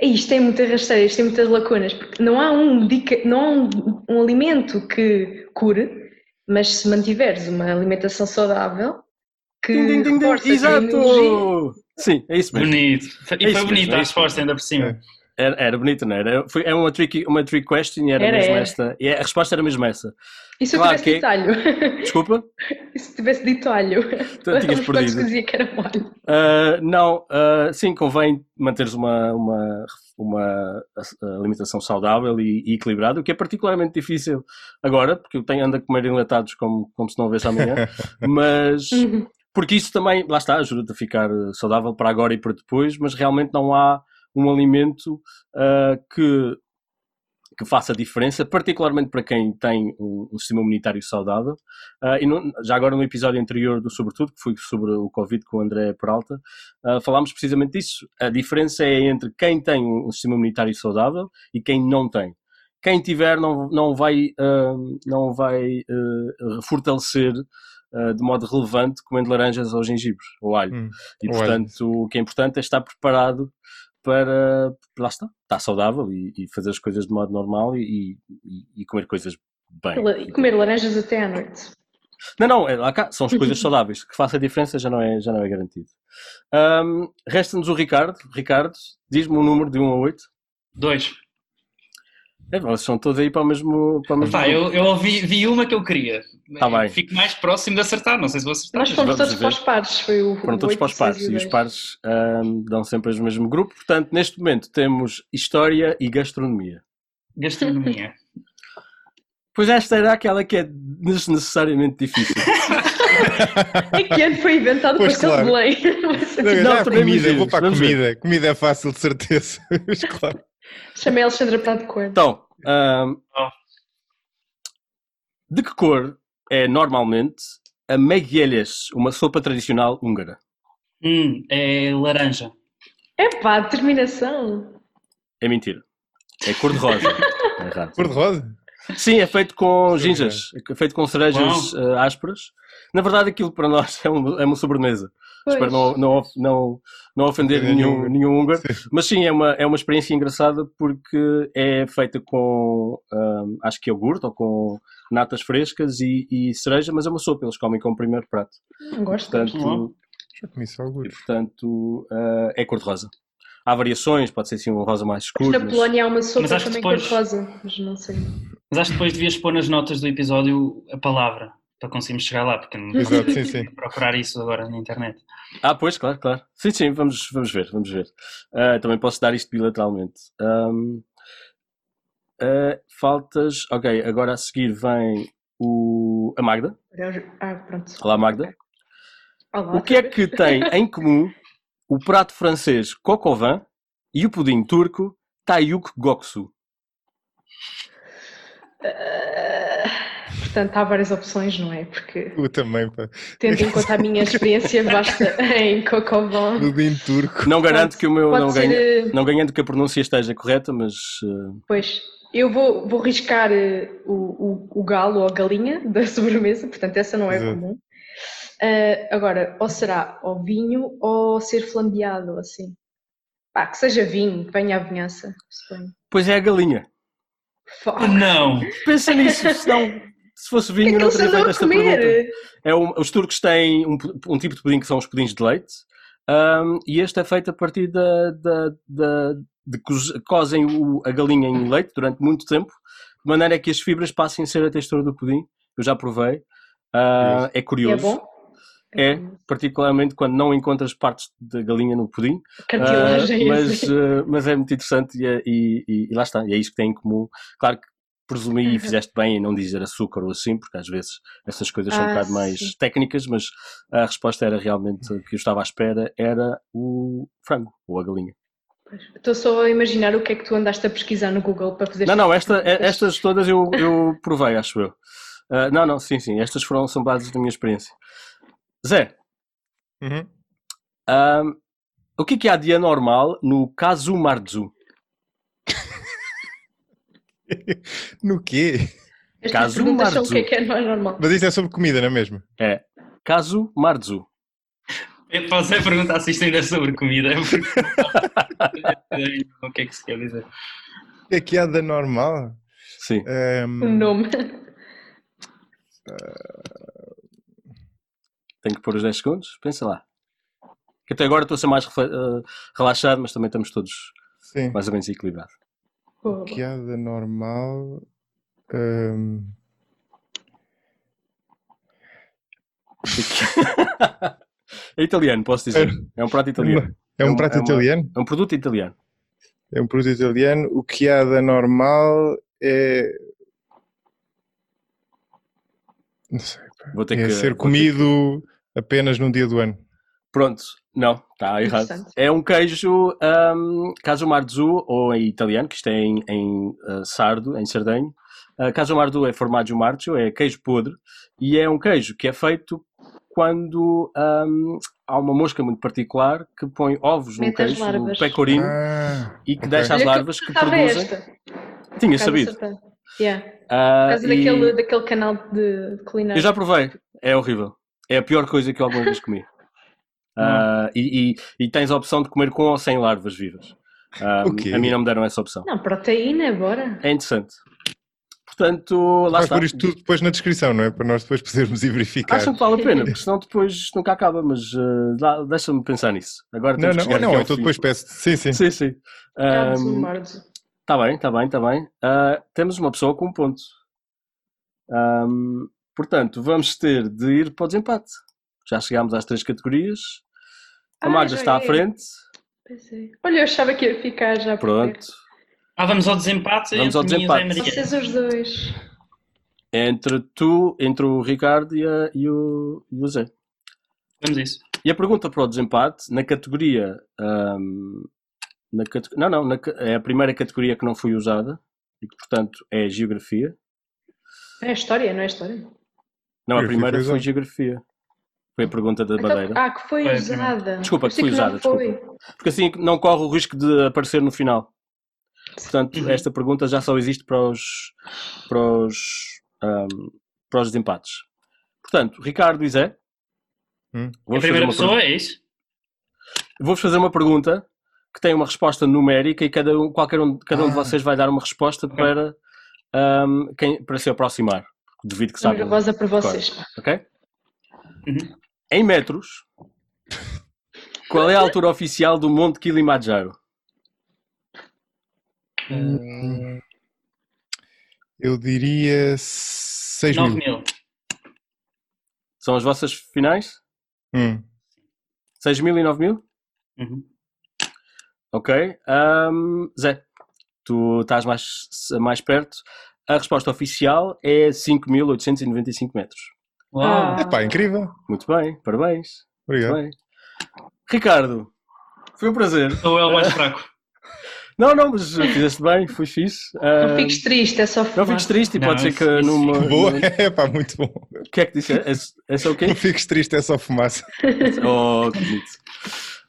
Speaker 2: Isto tem muita rasteira, isto tem muitas lacunas, porque não há um, dica, não há um, um alimento que cure, mas se mantiveres uma alimentação saudável, que reforça a imunologia,
Speaker 1: Exato! Sim, é isso mesmo.
Speaker 4: Bonito. E
Speaker 1: É
Speaker 4: foi bonita
Speaker 1: é
Speaker 4: a resposta ainda por cima.
Speaker 3: É.
Speaker 1: Era, era bonito, não era? Foi, é uma trick, uma trick question e era,
Speaker 2: Era,
Speaker 1: mesmo
Speaker 2: era.
Speaker 1: esta. E a resposta era mesmo essa.
Speaker 2: E se eu
Speaker 1: Claro
Speaker 2: tivesse
Speaker 1: que-
Speaker 2: dito alho?
Speaker 1: Desculpa?
Speaker 2: E se tivesse dito alho?
Speaker 1: Tu tinhas
Speaker 2: Os quantos
Speaker 1: perdido.
Speaker 2: dizia que era molho.
Speaker 1: Uh, não, uh, sim, convém manteres uma, uma, uma uh, alimentação saudável e, e equilibrada, o que é particularmente difícil agora, porque eu tenho, ando a comer enlatados como, como se não houvesse amanhã, mas
Speaker 2: Uhum.
Speaker 1: porque isso também, lá está, ajuda-te a ficar saudável para agora e para depois, mas realmente não há um alimento uh, que, que faça diferença, particularmente para quem tem um, um sistema imunitário saudável. Uh, e no- já agora no episódio anterior do Sobretudo, que foi sobre o Covid com o André Peralta, uh, falámos precisamente disso. A diferença é entre quem tem um sistema imunitário saudável e quem não tem. Quem tiver não, não vai, uh, não vai uh, fortalecer uh, de modo relevante comendo laranjas ou gengibres ou alho.
Speaker 3: Hum.
Speaker 1: E portanto o que é importante é estar preparado para, lá está, estar saudável e, e fazer as coisas de modo normal e, e- e comer coisas bem.
Speaker 2: E comer laranjas até à noite.
Speaker 1: Não, não, é lá cá, são as coisas saudáveis. Que faça a diferença já não é, já não é garantido. Ahm, Resta-nos o Ricardo. Ricardo, diz-me um número de 1 a 8.
Speaker 4: Dois.
Speaker 1: É, vocês são todos aí para o mesmo. Para o mesmo grupo.
Speaker 4: eu, eu ouvi, vi uma que eu queria.
Speaker 1: Tá bem.
Speaker 4: Fico mais próximo de acertar, não sei se vou acertar.
Speaker 2: Nós fomos
Speaker 1: vamos
Speaker 2: todos
Speaker 1: ver.
Speaker 2: para os pares. Foi o,
Speaker 1: Foram todos para os pares
Speaker 2: e
Speaker 1: os pares ahm, dão sempre o mesmo grupo. Portanto, neste momento temos História e Gastronomia.
Speaker 4: Gastronomia.
Speaker 1: Pois esta era aquela que é desnecessariamente difícil.
Speaker 2: É que ano foi inventado o
Speaker 3: Pois,
Speaker 2: pastel
Speaker 3: claro.
Speaker 2: de Belém?
Speaker 3: Não,
Speaker 1: Não, também
Speaker 3: comida,
Speaker 1: imagino.
Speaker 3: vou para a
Speaker 1: Vamos ver.
Speaker 3: comida. Comida é fácil, de certeza. Mas claro.
Speaker 2: Chamei a Alexandra Prado de Cor.
Speaker 1: Então,
Speaker 4: Oh.
Speaker 1: de que cor é normalmente a meguelhas, uma sopa tradicional húngara?
Speaker 4: Hum, é laranja.
Speaker 2: Epá, determinação.
Speaker 1: É mentira. É cor-de-rosa. é errado.
Speaker 3: Cor-de-rosa?
Speaker 1: Sim, é feito com ginjas, é feito com cerejas eh, ásperas. Na verdade, aquilo para nós é, um- é uma sobremesa.
Speaker 2: Pois.
Speaker 1: Espero não, não, não, não ofender
Speaker 3: Ofender
Speaker 1: nenhum,
Speaker 3: nenhum.
Speaker 1: húngaro. Mas sim, é uma, é uma experiência engraçada porque é feita com, ahm, acho que iogurte ou com natas frescas e, e cereja, mas é uma sopa, eles comem como primeiro prato.
Speaker 2: Não gosto.
Speaker 1: Portanto.
Speaker 3: Já comi só
Speaker 1: e,
Speaker 3: alguns.
Speaker 1: portanto ah, é cor-de-rosa. Há variações, pode ser assim um rosa mais
Speaker 2: Mas
Speaker 1: escuro.
Speaker 2: na
Speaker 1: mas-
Speaker 2: Polónia há uma sopa também
Speaker 4: depois-
Speaker 2: cor-de-rosa, mas não sei.
Speaker 4: Mas acho que depois devias pôr nas notas do episódio a palavra. Para conseguirmos chegar lá, porque não
Speaker 3: Exato, sim, sim.
Speaker 4: procurar isso agora na internet.
Speaker 1: Ah, pois, claro, claro. Sim, sim, vamos, vamos ver, vamos ver. Ah, também posso dar isto bilateralmente. Ahm, ah, faltas. Ok, agora a seguir vem o, a Magda.
Speaker 2: Ah, pronto.
Speaker 1: Olá, Magda.
Speaker 2: Olá,
Speaker 1: O que é que tem em comum o prato francês vin e o pudim turco Tayuk Goksu?
Speaker 2: Ah, portanto, há várias opções, não é? Porque,
Speaker 3: Tu também, pá.
Speaker 2: tendo em conta a minha experiência vasta em Cocovan,
Speaker 3: Pudim turco.
Speaker 1: Não garanto que o meu não
Speaker 2: ser.
Speaker 1: ganhe,
Speaker 2: eh,
Speaker 1: não ganhando que a pronúncia esteja correta, mas ah,
Speaker 2: Pois, eu vou, vou riscar eh, o, o, o galo ou a galinha da sobremesa, portanto, essa não é
Speaker 3: Exato.
Speaker 2: comum. Ah, agora, ou será ou vinho ou ser flambeado, assim. Pá, que seja vinho, que venha a vinhança. suponho.
Speaker 1: pois é a galinha.
Speaker 2: Fuck.
Speaker 4: Não!
Speaker 1: Pensa nisso, senão, se fosse
Speaker 2: O que é
Speaker 1: vinho,
Speaker 2: que
Speaker 1: não teria feito esta pergunta. É um- os turcos têm um, um tipo de pudim que são os pudins de leite, ahm, e este é feito a partir da, da, da- de coze- cozem o- a galinha em leite durante muito tempo, de maneira que as fibras passem a ser a textura do pudim. Eu já provei, Ah, é curioso.
Speaker 2: é bom?
Speaker 1: É, particularmente quando não encontras partes da galinha no pudim, ah, mas, ah, mas é muito interessante e, é- e- e- e lá está, e é isso que tem em comum. Claro que presumi e
Speaker 2: Uhum.
Speaker 1: fizeste bem em não dizer açúcar ou assim, porque às vezes essas coisas são um
Speaker 2: Ah,
Speaker 1: bocado mais
Speaker 2: sim.
Speaker 1: técnicas, mas a resposta era realmente o que eu estava à espera, era o frango ou a galinha.
Speaker 2: Estou só a imaginar o que é que tu andaste a pesquisar no Google para fazer
Speaker 1: Não, não, esta,
Speaker 2: estas perguntas.
Speaker 1: estas todas eu, eu provei, acho eu. Ah, não, não, sim, sim, estas foram, são bases da minha experiência. Zé,
Speaker 3: Uhum.
Speaker 1: ahm, o que é que há de anormal no caso Marzu?
Speaker 3: No quê?
Speaker 2: Estas
Speaker 1: Caso
Speaker 2: perguntas são o
Speaker 1: Marzu.
Speaker 2: que é que é não é normal.
Speaker 3: Mas isto é sobre comida, não é mesmo?
Speaker 1: É caso Marzu.
Speaker 4: Eu posso é perguntar se isto ainda é sobre comida. porque- o que é que se quer dizer?
Speaker 3: O que é que há da normal?
Speaker 1: Sim.
Speaker 3: Ahm,
Speaker 2: O nome.
Speaker 1: Tenho que pôr os 10 segundos? Pensa lá. Que até agora estou a ser mais eh, relaxado, mas também estamos todos
Speaker 3: sim.
Speaker 1: mais ou menos equilibrados.
Speaker 2: Boa,
Speaker 3: O que há da normal? Ahm,
Speaker 1: é italiano, posso dizer. É um prato italiano.
Speaker 3: é
Speaker 1: É
Speaker 3: um
Speaker 1: um-
Speaker 3: prato
Speaker 1: é uma-
Speaker 3: italiano?
Speaker 1: É um produto italiano.
Speaker 3: É um produto italiano. O que há da normal é. Não sei.
Speaker 1: Vou ter
Speaker 3: é
Speaker 1: que.
Speaker 3: ser
Speaker 1: vou ter
Speaker 3: comido apenas num dia do ano.
Speaker 1: Pronto, não, está errado. É um queijo um, caso marzu, ou em italiano, que isto é em, em uh, sardo, em sardenho. Uh, caso marzu é formaggio marcio, é queijo podre, e é um queijo que é feito quando um, há uma mosca muito particular que põe ovos no
Speaker 2: Mete as
Speaker 1: queijo, o
Speaker 2: larvas.
Speaker 1: pecorino,
Speaker 3: Ah,
Speaker 1: e que
Speaker 3: ok.
Speaker 1: deixa as
Speaker 2: que
Speaker 1: larvas que
Speaker 2: estava
Speaker 1: produzem.
Speaker 2: esta.
Speaker 1: Tinha sabido.
Speaker 2: acertei. Yeah. Por
Speaker 1: Ah,
Speaker 2: causa
Speaker 1: e-
Speaker 2: daquele, daquele canal de culinária.
Speaker 1: Eu já provei, é horrível. É a pior coisa que eu alguma vez comi. Ah, e, e- e tens a opção de comer com ou sem larvas vivas. Ah,
Speaker 3: O quê?
Speaker 1: a mim não me deram essa opção.
Speaker 2: Não, proteína, bora.
Speaker 1: É interessante. Portanto, lá
Speaker 3: Vais
Speaker 1: está.
Speaker 3: pôr isto tudo depois na descrição, não é? Para nós depois podermos ir verificar.
Speaker 1: Acham que vale a pena, porque senão depois nunca acaba, mas lá- deixa-me pensar nisso. Agora
Speaker 3: Não,
Speaker 1: temos que
Speaker 3: não, não,
Speaker 1: ao
Speaker 3: então depois peço. Sim, sim.
Speaker 1: Sim, sim. Está
Speaker 2: marzo.
Speaker 1: bem, está bem, está bem. Ah, temos uma pessoa com um ponto. Ahm, portanto, vamos ter de ir para o desempate. Já chegámos às três categorias. A
Speaker 2: Ah,
Speaker 1: Magda está à
Speaker 2: é.
Speaker 1: frente.
Speaker 2: Pois é. Olha, eu achava que ia ficar já
Speaker 1: Pronto.
Speaker 4: Ah, vamos ao desempate
Speaker 1: Vamos
Speaker 4: entre
Speaker 1: ao
Speaker 4: mim e o Zé
Speaker 1: desempate.
Speaker 4: Maria.
Speaker 2: Vocês os dois.
Speaker 1: Entre tu, entre o Ricardo e, a- e o, e o Zé.
Speaker 4: Vamos a isso.
Speaker 1: E a pergunta para o desempate, na categoria. ahm, na cate- não, não, na é a primeira categoria que não foi usada e que, portanto, é Geografia.
Speaker 2: É história, não é história?
Speaker 1: Não, a
Speaker 3: Geografia
Speaker 1: primeira
Speaker 3: foi.
Speaker 1: Geografia. Foi a pergunta da
Speaker 2: Então,
Speaker 1: Madeira.
Speaker 2: ah, que foi usada.
Speaker 1: Desculpa, que foi
Speaker 2: não
Speaker 1: usada,
Speaker 2: foi.
Speaker 1: Porque assim não corre o risco de aparecer no final. Portanto,
Speaker 4: Uhum.
Speaker 1: esta pergunta já só existe para os, para os, ahm, para os desempates. Portanto, Ricardo e Zé.
Speaker 3: Hum.
Speaker 4: A primeira
Speaker 1: uma
Speaker 4: pessoa é isso?
Speaker 1: Vou-vos fazer uma pergunta que tem uma resposta numérica e cada um, qualquer um, cada um de
Speaker 3: Ah.
Speaker 1: vocês vai dar uma resposta para, ahm, quem, para se aproximar. Devido que saibam.
Speaker 2: rosa para vocês.
Speaker 1: Ok?
Speaker 4: Uhum.
Speaker 1: Em metros, qual é a altura oficial do Monte Kilimanjaro?
Speaker 3: Hum, Eu diria 6
Speaker 4: 9
Speaker 3: mil.
Speaker 4: mil.
Speaker 1: São as vossas finais?
Speaker 3: Hum.
Speaker 1: 6 mil e 9 mil?
Speaker 4: Uhum.
Speaker 1: Ok. Ahm, Zé, tu estás mais, mais perto. A resposta oficial é 5.895 metros.
Speaker 4: Uau!
Speaker 2: Ah.
Speaker 3: Epá, incrível.
Speaker 1: Muito bem, parabéns.
Speaker 3: Obrigado.
Speaker 1: bem. Ricardo, foi um prazer.
Speaker 4: Sou eu o mais fraco.
Speaker 1: Não, não, mas fizeste bem, foi fixe.
Speaker 2: Não
Speaker 1: Ahm,
Speaker 2: fiques triste, é só
Speaker 1: não
Speaker 2: fumar.
Speaker 1: fiques triste e
Speaker 4: Não,
Speaker 1: pode ser que
Speaker 4: isso-
Speaker 1: numa.
Speaker 3: Boa,
Speaker 1: numa-
Speaker 3: epá, muito bom.
Speaker 1: O que é que disse? É, é só o quê?
Speaker 3: Não fiques triste, é só fumaça.
Speaker 1: Oh, que bonito.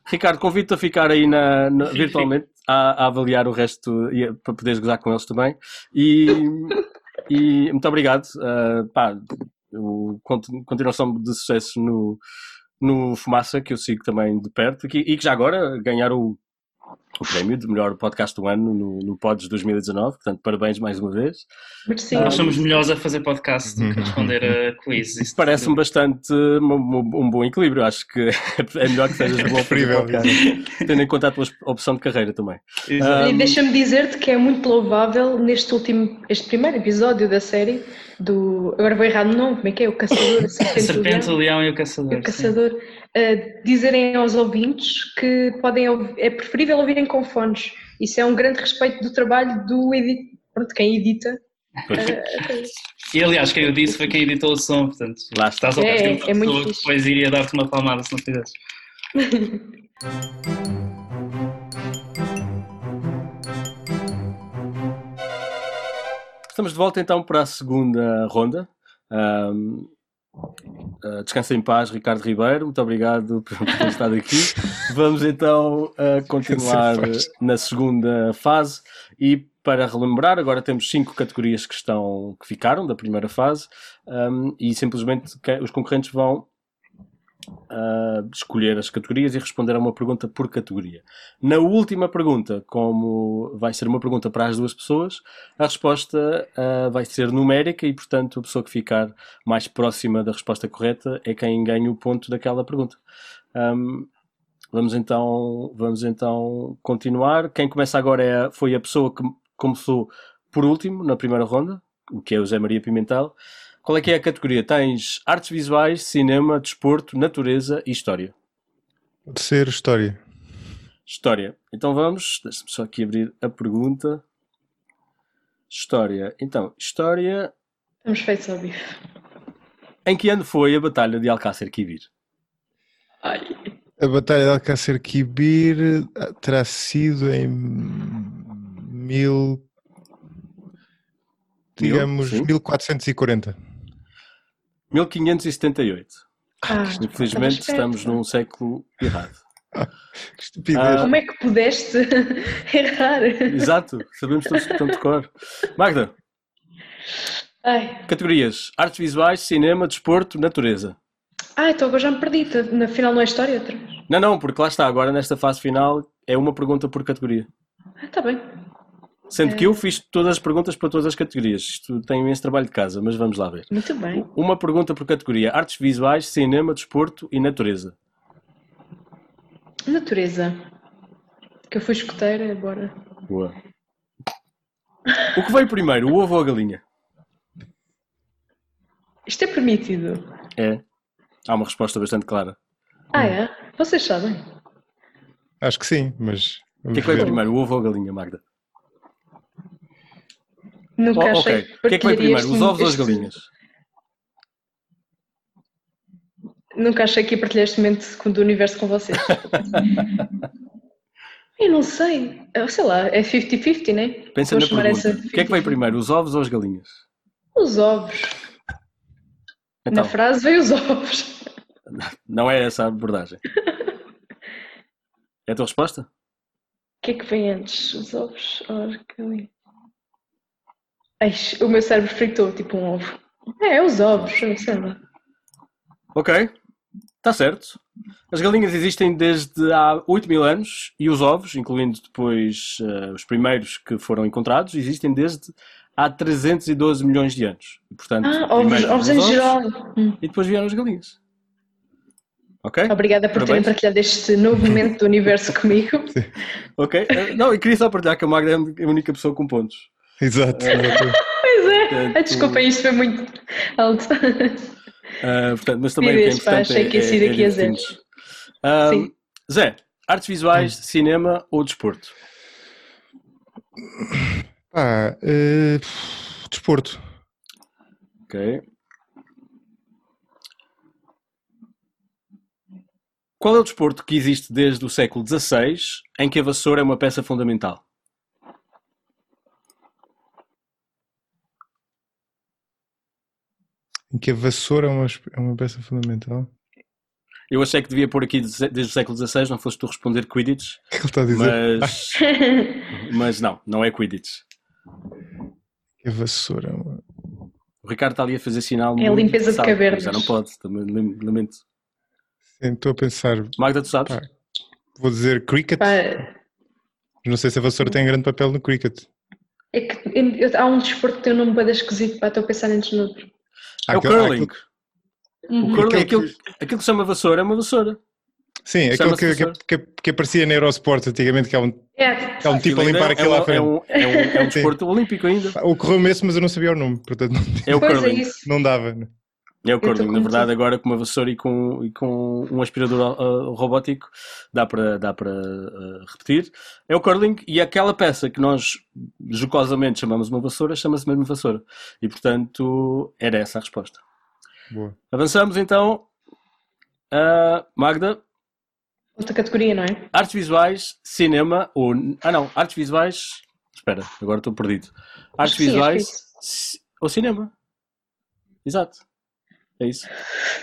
Speaker 1: Ricardo, convido-te a ficar aí na, na-
Speaker 4: Sim,
Speaker 1: virtualmente a, a avaliar o resto e a- para poderes gozar com eles também. E, e muito obrigado. ah, pá, o, conti- continuação de sucesso no, no Fumaça, que eu sigo também de perto, e que, e que já agora ganharam o, o prémio de melhor podcast do ano no, no Pods 2019. Portanto, parabéns mais uma vez.
Speaker 2: Merecido.
Speaker 4: Nós somos melhores a fazer podcast do que a responder a quiz. Isso
Speaker 1: Parece-me bastante um, um- bom equilíbrio. Acho que é melhor que sejas bom
Speaker 3: Preferível.
Speaker 1: tendo em conta a tua opção de carreira também.
Speaker 4: Exato.
Speaker 2: E
Speaker 1: Um,
Speaker 2: deixa-me dizer-te que é muito louvável neste último, este primeiro episódio da série do. Agora vou errar no nome, como é que é? O Caçador, a
Speaker 4: A
Speaker 2: Serpente,
Speaker 4: serpente,
Speaker 2: o
Speaker 4: o
Speaker 2: Leão
Speaker 4: e o
Speaker 2: e
Speaker 4: caçador.
Speaker 2: o
Speaker 4: sim.
Speaker 2: Caçador. uh, dizerem aos ouvintes que podem é preferível ouvirem com fones. Isso é um grande respeito do trabalho do edit, pronto, quem edita.
Speaker 1: Pois.
Speaker 4: E aliás, quem eu disse foi quem editou o som, portanto.
Speaker 1: Lá está.
Speaker 4: Estás a
Speaker 2: É,
Speaker 4: uma
Speaker 2: é muito
Speaker 4: que
Speaker 2: fixe.
Speaker 4: depois iria dar-te uma palmada se não fizesses.
Speaker 1: Estamos de volta então para a segunda ronda. Um, uh, descansa em paz, Ricardo Ribeiro. Muito obrigado por ter estado aqui. Vamos então uh, continuar na segunda fase e para relembrar, agora temos cinco categorias que estão que ficaram da primeira fase um, e simplesmente os concorrentes vão uh, escolher as categorias e responder a uma pergunta por categoria. Na última pergunta, como vai ser uma pergunta para as duas pessoas, a resposta ah, vai ser numérica e, portanto, a pessoa que ficar mais próxima da resposta correta é quem ganha o ponto daquela pergunta. Ahm, vamos então, vamos então continuar. Quem começa agora é, foi a pessoa que começou por último na primeira ronda, o que é o Zé Maria Pimentel. Qual é que é a categoria? Tens artes visuais, cinema, desporto, natureza e história.
Speaker 3: Pode ser história.
Speaker 1: História. Então vamos, deixa-me só aqui abrir a pergunta. História. Então, história.
Speaker 2: Estamos feitos ao bife.
Speaker 1: Em que ano foi a Batalha de Alcácer Quibir?
Speaker 2: Ai,
Speaker 3: A Batalha de Alcácer Quibir ah, terá sido em mil, digamos,
Speaker 1: sim.
Speaker 3: 1440.
Speaker 1: 1578.
Speaker 2: ah,
Speaker 1: Infelizmente estamos num século errado.
Speaker 3: Que estupidez.
Speaker 1: Ah,
Speaker 2: Como é que pudeste errar?
Speaker 1: Exato, sabemos todos que estão de cor. Magda,
Speaker 2: Ai,
Speaker 1: categorias: artes visuais, cinema, desporto, natureza.
Speaker 2: ah, então agora já me perdi. Na final não é história outra.
Speaker 1: Não, não, porque lá está, agora nesta fase final é uma pergunta por categoria.
Speaker 2: Ah, está bem.
Speaker 1: Sendo que eu fiz todas as perguntas para todas as categorias. Isto tem imenso trabalho de casa, mas vamos lá ver.
Speaker 2: Muito bem.
Speaker 1: Uma pergunta por categoria: artes visuais, cinema, desporto e natureza.
Speaker 2: Natureza. Que eu fui escoteira, agora.
Speaker 1: Boa. O que veio primeiro, o ovo ou a galinha?
Speaker 2: Isto é permitido.
Speaker 1: É. Há uma resposta bastante clara.
Speaker 2: Ah, é? Vocês sabem?
Speaker 3: Acho que sim, mas
Speaker 1: O que é que veio primeiro, o ovo ou a galinha, Magda?
Speaker 2: Nunca
Speaker 1: Oh,
Speaker 2: achei
Speaker 1: ok. O que é que veio
Speaker 2: partilharia
Speaker 1: primeiro, os ovos ou as galinhas?
Speaker 2: Nunca achei que ia partilhar este momento do universo com vocês. eu não sei. Sei lá, é 50-50, né?
Speaker 1: Pensa
Speaker 2: Vou
Speaker 1: na pergunta. O que é que veio
Speaker 2: 50-50.
Speaker 1: primeiro, os ovos ou as galinhas?
Speaker 2: Os ovos.
Speaker 1: Então,
Speaker 2: Na frase veio os ovos.
Speaker 1: não é essa a abordagem. É a tua resposta?
Speaker 2: O que é que vem antes? Os ovos ou as galinhas? Ai, o meu cérebro fritou, tipo um ovo. É, é os ovos, sei lá.
Speaker 1: Ok, está certo. As galinhas existem desde há 8 mil anos e os ovos, incluindo depois eh, os primeiros que foram encontrados, existem desde há 312 milhões de anos. E, portanto,
Speaker 2: Ah, ovos, ovos
Speaker 1: os
Speaker 2: em geral. Hum.
Speaker 1: E depois vieram as galinhas. Ok?
Speaker 2: Obrigada por terem
Speaker 1: Parabéns.
Speaker 2: partilhado este novo momento do universo comigo.
Speaker 1: Ok. Eh, Não, eu queria só partilhar que a Magda é a única pessoa com pontos.
Speaker 3: Exato,
Speaker 1: É.
Speaker 2: Pois é.
Speaker 1: Portanto,
Speaker 2: Ai, desculpem, isto foi muito alto.
Speaker 1: Uh, portanto, mas também o que é importante
Speaker 2: pá, é, que é, é, aqui a zero.
Speaker 1: Uh, Zé, artes visuais, hum. cinema ou desporto?
Speaker 3: Pá, uh, desporto.
Speaker 1: Ok. Qual é o desporto que existe desde o século XVI em que a vassoura é uma peça fundamental?
Speaker 3: Em que a vassoura é uma, é uma peça fundamental?
Speaker 1: Eu achei que devia pôr aqui desde o século XVI, não foste tu responder Quidditch.
Speaker 3: O que ele está a dizer?
Speaker 1: Mas, mas não, não é Quidditch.
Speaker 3: A vassoura.
Speaker 1: O Ricardo está ali a fazer sinal.
Speaker 2: É a limpeza de cavernas.
Speaker 1: Já não pode, também lamento.
Speaker 3: Sim, estou a pensar.
Speaker 1: Magda, tu sabes?
Speaker 3: Pá, vou dizer cricket. Pá. Não sei se a vassoura tem grande papel no cricket.
Speaker 2: É que há um desporto que tem um nome bem esquisito, para estou a pensar antes no outro.
Speaker 1: É o curling. Uhum. O curling, aquilo, que... aquilo que se chama vassoura é uma vassoura.
Speaker 3: Sim, aquilo que, que, que, que, aparecia na Eurosport antigamente, que é um, é, que é um tipo a limpar é aquilo é, à frente.
Speaker 1: É um, é um, é um desporto olímpico ainda.
Speaker 3: Ocorreu-me esse, mas eu não sabia o nome, portanto não,
Speaker 1: é o curling. É
Speaker 3: não dava.
Speaker 1: É o curling, na verdade, agora com uma vassoura e com, e com um aspirador uh, robótico dá para, dá uh, repetir. É o curling e aquela peça que nós jocosamente chamamos uma vassoura chama-se mesmo vassoura. E portanto era essa a resposta.
Speaker 3: Boa.
Speaker 1: Avançamos então. Uh, Magda.
Speaker 2: Outra categoria, não é?
Speaker 1: Artes visuais, cinema ou. Ah, não, artes visuais. Espera, agora estou perdido. Artes Sim, visuais ou cinema. Exato. É isso.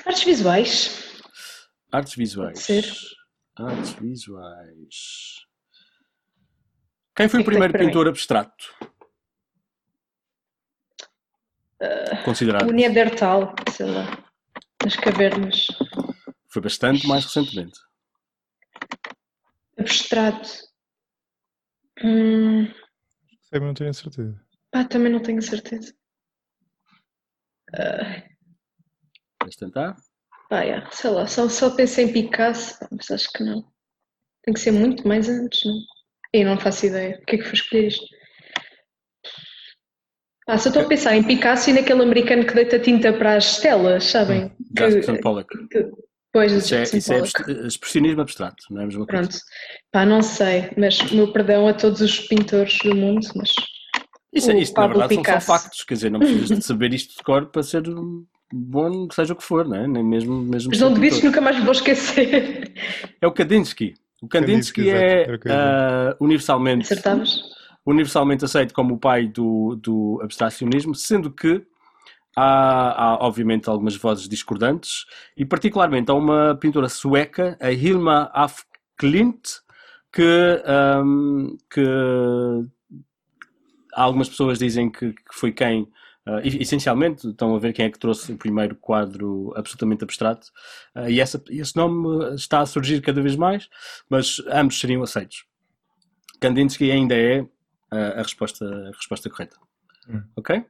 Speaker 2: Artes visuais.
Speaker 1: Artes visuais.
Speaker 2: Pode ser.
Speaker 1: Artes visuais. Quem foi o primeiro pintor abstrato?
Speaker 2: Uh, Considerado. O Neandertal, sei lá, nas cavernas.
Speaker 1: Foi bastante mais recentemente.
Speaker 2: Abstrato. Hum...
Speaker 3: Mas não tenho certeza.
Speaker 2: Ah, também não tenho certeza. Uh...
Speaker 1: Vais tentar?
Speaker 2: Ah, yeah. sei lá, só, só pensei em Picasso, mas acho que não. Tem que ser muito mais antes, não? E não faço ideia. O que é que foi escolher isto? Ah, só estou a pensar em Picasso e naquele americano que deita tinta para as telas, sabem? Hum,
Speaker 1: Jefferson Pollock.
Speaker 2: Que, pois,
Speaker 1: isso, é, isso é expressionismo abstrato, não é a mesma
Speaker 2: coisa. Pronto. Pá, não sei, mas meu perdão a todos os pintores do mundo, mas...
Speaker 1: Isso, é, isto, na verdade, Picasso. são só factos, quer dizer, não precisas de saber isto de cor para ser bom, seja o que for, não é? Nem mesmo, mesmo
Speaker 2: Mas não devias nunca mais vou esquecer.
Speaker 1: É o Kandinsky. O Kandinsky, Kandinsky é uh, universalmente, universalmente aceito como o pai do, do abstracionismo, sendo que há, há, obviamente algumas vozes discordantes e particularmente há uma pintora sueca, a Hilma af Klint, que, um, que algumas pessoas dizem que, que foi quem Uh, essencialmente, estão a ver quem é que trouxe o primeiro quadro absolutamente abstrato, uh, e essa, esse nome está a surgir cada vez mais, mas ambos seriam aceitos. Kandinsky ainda é uh, a, resposta, a resposta correta. Hum. Ok?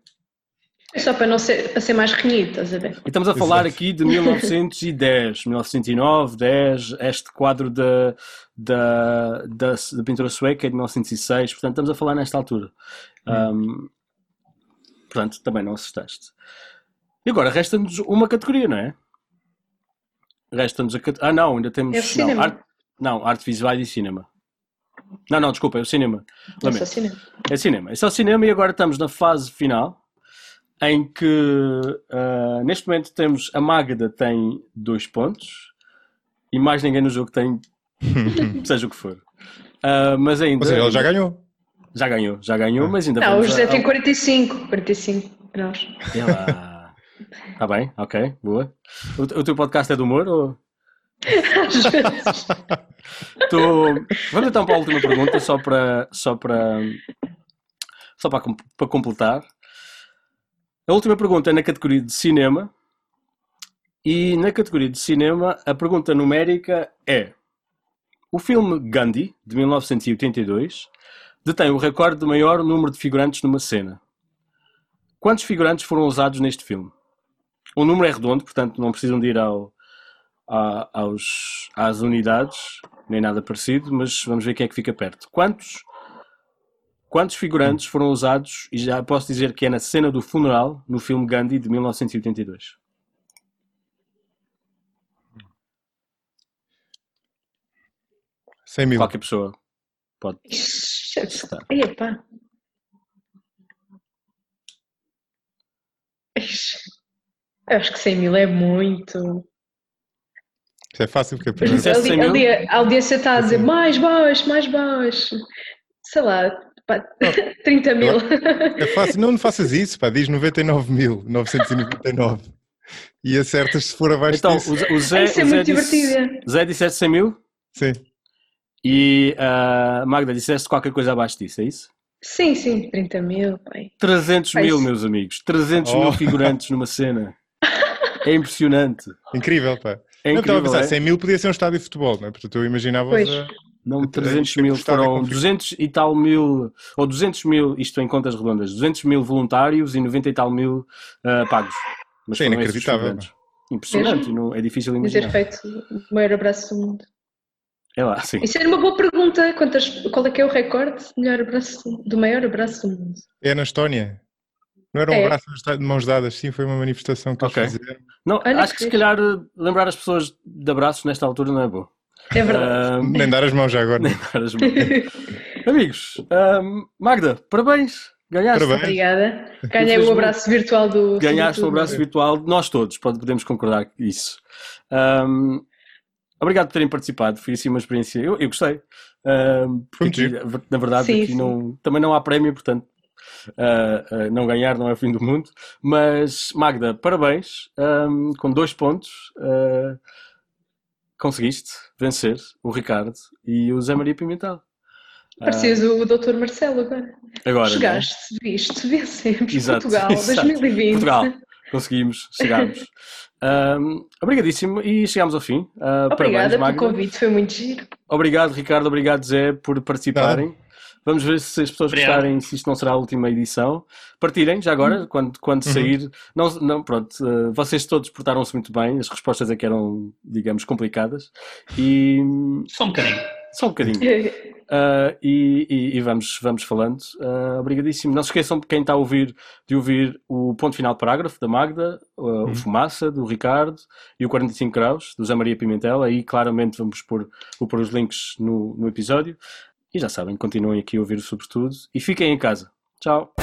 Speaker 2: É só para não ser, para ser mais renhido, estás a ver?
Speaker 1: E estamos a falar Exato. aqui de 1910, 1909, 10, este quadro da, da, da, da pintura sueca é de 1906, portanto estamos a falar nesta altura. Hum. Um, Portanto, também não assustaste. E agora resta-nos uma categoria, não é? Resta-nos a categoria. Ah, não, ainda temos.
Speaker 2: É o cinema.
Speaker 1: Não, arte, não, arte visual e cinema. Não, não, desculpa, é o cinema.
Speaker 2: É só cinema.
Speaker 1: É cinema. É só cinema e agora estamos na fase final em que uh, neste momento temos a Magda tem dois pontos e mais ninguém no jogo tem seja o que for. Uh, mas ainda.
Speaker 3: Ou seja, ela já ganhou.
Speaker 1: Já ganhou, já ganhou, mas ainda
Speaker 2: Não, o José a... tem 45, 45 graus.
Speaker 1: Está bem, ok, boa. O, o, teu podcast é de humor ou. tu... Vamos então para a última pergunta, só para. Só para. Só para, para completar. A última pergunta é na categoria de cinema. E na categoria de cinema, a pergunta numérica é: o filme Gandhi, de 1982, detém o recorde de maior número de figurantes numa cena. Quantos figurantes foram usados neste filme? O número é redondo, portanto não precisam de ir ao, a, aos, às unidades, nem nada parecido, mas vamos ver quem é que fica perto. Quantos, quantos figurantes foram usados, e já posso dizer que é na cena do funeral, no filme Gandhi de 1982? Qualquer pessoa pode.
Speaker 2: Aí, pá. Ixi, Eu acho que 100 mil é muito.
Speaker 3: Isso é fácil, porque é
Speaker 2: Mas
Speaker 1: Disseste
Speaker 2: ali,
Speaker 1: 100 mil?
Speaker 2: ali a audiência está a dizer
Speaker 3: Sim.
Speaker 2: mais baixo, mais baixo. Sei lá, pá, 30 mil.
Speaker 3: É fácil. Não, não faças isso, pá. Diz 99.999 e acertas se for abaixo
Speaker 1: Então,
Speaker 3: disso.
Speaker 1: o, Zé- o Zé,
Speaker 2: é
Speaker 1: o Zé
Speaker 2: muito
Speaker 1: disse,
Speaker 2: divertido.
Speaker 1: Zé disseste 100 mil
Speaker 3: Sim.
Speaker 1: E a Magda disseste qualquer coisa abaixo disso, é isso?
Speaker 2: Sim, sim, 30 mil, pai.
Speaker 1: 300
Speaker 2: Ai,
Speaker 1: mil, meus amigos. 300 mil
Speaker 3: Oh.
Speaker 1: figurantes numa cena. É impressionante.
Speaker 3: Incrível, pá.
Speaker 1: É
Speaker 3: não, estava a
Speaker 1: incrível,
Speaker 3: pensar,
Speaker 1: é?
Speaker 3: 100 mil podia ser um estádio de futebol, não é? Portanto, eu imaginava.
Speaker 2: Pois.
Speaker 3: a-
Speaker 1: Não,
Speaker 3: Então,
Speaker 1: 300
Speaker 3: isto é
Speaker 1: mil foram
Speaker 3: confirmado.
Speaker 1: 200 e tal mil, ou 200 mil, isto em contas redondas, 200 mil voluntários e 90 e tal mil ah, pagos. Mas
Speaker 3: é
Speaker 1: os
Speaker 3: inacreditável,
Speaker 1: figurantes. Impressionante, não, é difícil
Speaker 2: De ter
Speaker 1: imaginar.
Speaker 2: feito o maior abraço do mundo.
Speaker 1: É lá, sim.
Speaker 2: Isso era uma boa pergunta. Quantas, qual é que é o recorde do maior abraço, do maior abraço do mundo?
Speaker 3: É na Estónia. Não era um
Speaker 2: É.
Speaker 3: abraço de mãos dadas, sim, foi uma manifestação que
Speaker 1: Ok.
Speaker 3: eles fizeram.
Speaker 1: Não,
Speaker 2: Olha
Speaker 1: acho
Speaker 2: que
Speaker 1: que se calhar eh, lembrar as pessoas de abraços nesta altura não é bom.
Speaker 2: É verdade.
Speaker 3: Nem dar as mãos já agora.
Speaker 1: nem dar as mãos. Amigos, Magda, parabéns. Ganhaste.
Speaker 3: Parabéns.
Speaker 2: Obrigada. Ganhei o abraço virtual do.
Speaker 1: Ganhaste o abraço virtual de nós todos, pode- podemos concordar com isso. Obrigado por terem participado, foi assim uma experiência. Eu, eu gostei. Ahm, porque aqui, na verdade,
Speaker 2: Sim,
Speaker 1: aqui
Speaker 2: sim.
Speaker 1: não, também não há prémio, portanto, ah, ah, não ganhar não é o fim do mundo. Mas, Magda, parabéns, com dois pontos. ah, conseguiste vencer o Ricardo e o Zé Maria Pimentel.
Speaker 2: Parecias o Dr. Marcelo agora.
Speaker 1: agora, é?
Speaker 2: Chegaste, viste, vencemos.
Speaker 1: Exato,
Speaker 2: Portugal,
Speaker 1: exato.
Speaker 2: 2020.
Speaker 1: Portugal. Conseguimos, chegámos. Ahm, obrigadíssimo e chegámos ao fim. Ah,
Speaker 2: Obrigada pelo convite, foi muito giro.
Speaker 1: Obrigado, Ricardo. Obrigado, Zé, por participarem. Vamos ver se as pessoas
Speaker 4: Obrigado.
Speaker 1: gostarem, se isto não será a última edição. Partirem, já agora, quando, quando
Speaker 3: Uhum.
Speaker 1: sair. Não, não, pronto, ah, vocês todos portaram-se muito bem, as respostas é que eram, digamos, complicadas. E
Speaker 4: Só um bocadinho.
Speaker 1: só um bocadinho. Uh, e, e- e vamos, vamos falando. Uh, obrigadíssimo. Não se esqueçam, quem está a ouvir, de ouvir o ponto final de parágrafo da Magda, uh, o Fumaça, do Ricardo e o 45 Graus, do Zé Maria Pimentel. Aí claramente vamos pôr, vou pôr os links no, no episódio. E já sabem, continuem aqui a ouvir o Sobretudo e fiquem em casa. Tchau.